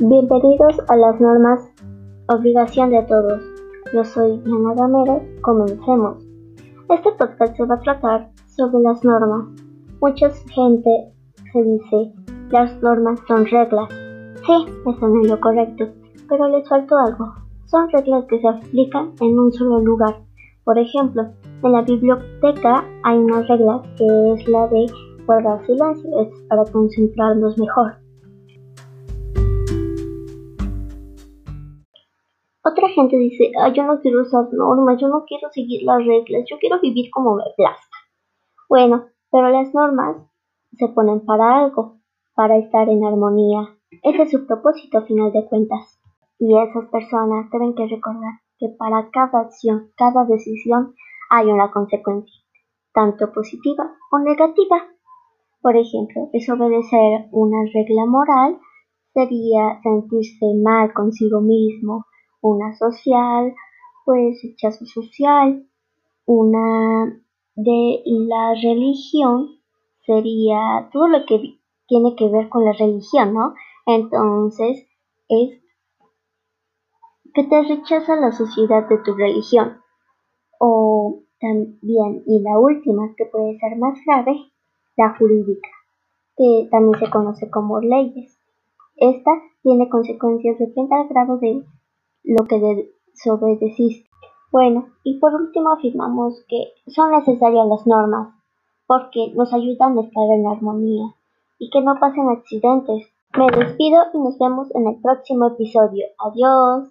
Bienvenidos a las normas Obligación de todos. Yo soy Diana Gamero. Comencemos. Este podcast se va a tratar sobre las normas. Mucha gente se dice, las normas son reglas. Sí, eso no es lo correcto, pero les faltó algo. Son reglas que se aplican en un solo lugar. Por ejemplo, en la biblioteca hay una regla que es la de guardar silencio, es para concentrarnos mejor. Otra gente dice, ah, yo no quiero usar normas, yo no quiero seguir las reglas, yo quiero vivir como me plazca. Bueno, pero las normas se ponen para algo, para estar en armonía. Ese es su propósito final de cuentas. Y esas personas deben que recordar que para cada acción, cada decisión, hay una consecuencia, tanto positiva o negativa. Por ejemplo, desobedecer una regla moral sería sentirse mal consigo mismo, una social, pues rechazo social, una de la religión sería todo lo que tiene que ver con la religión, ¿no? Entonces es que te rechaza la sociedad de tu religión. O también, y la última, que puede ser más grave, la jurídica, que también se conoce como leyes. Esta tiene consecuencias depende del grado de lo que desobedeciste. Bueno, y por último afirmamos que son necesarias las normas, porque nos ayudan a estar en armonía y que no pasen accidentes. Me despido y nos vemos en el próximo episodio. Adiós.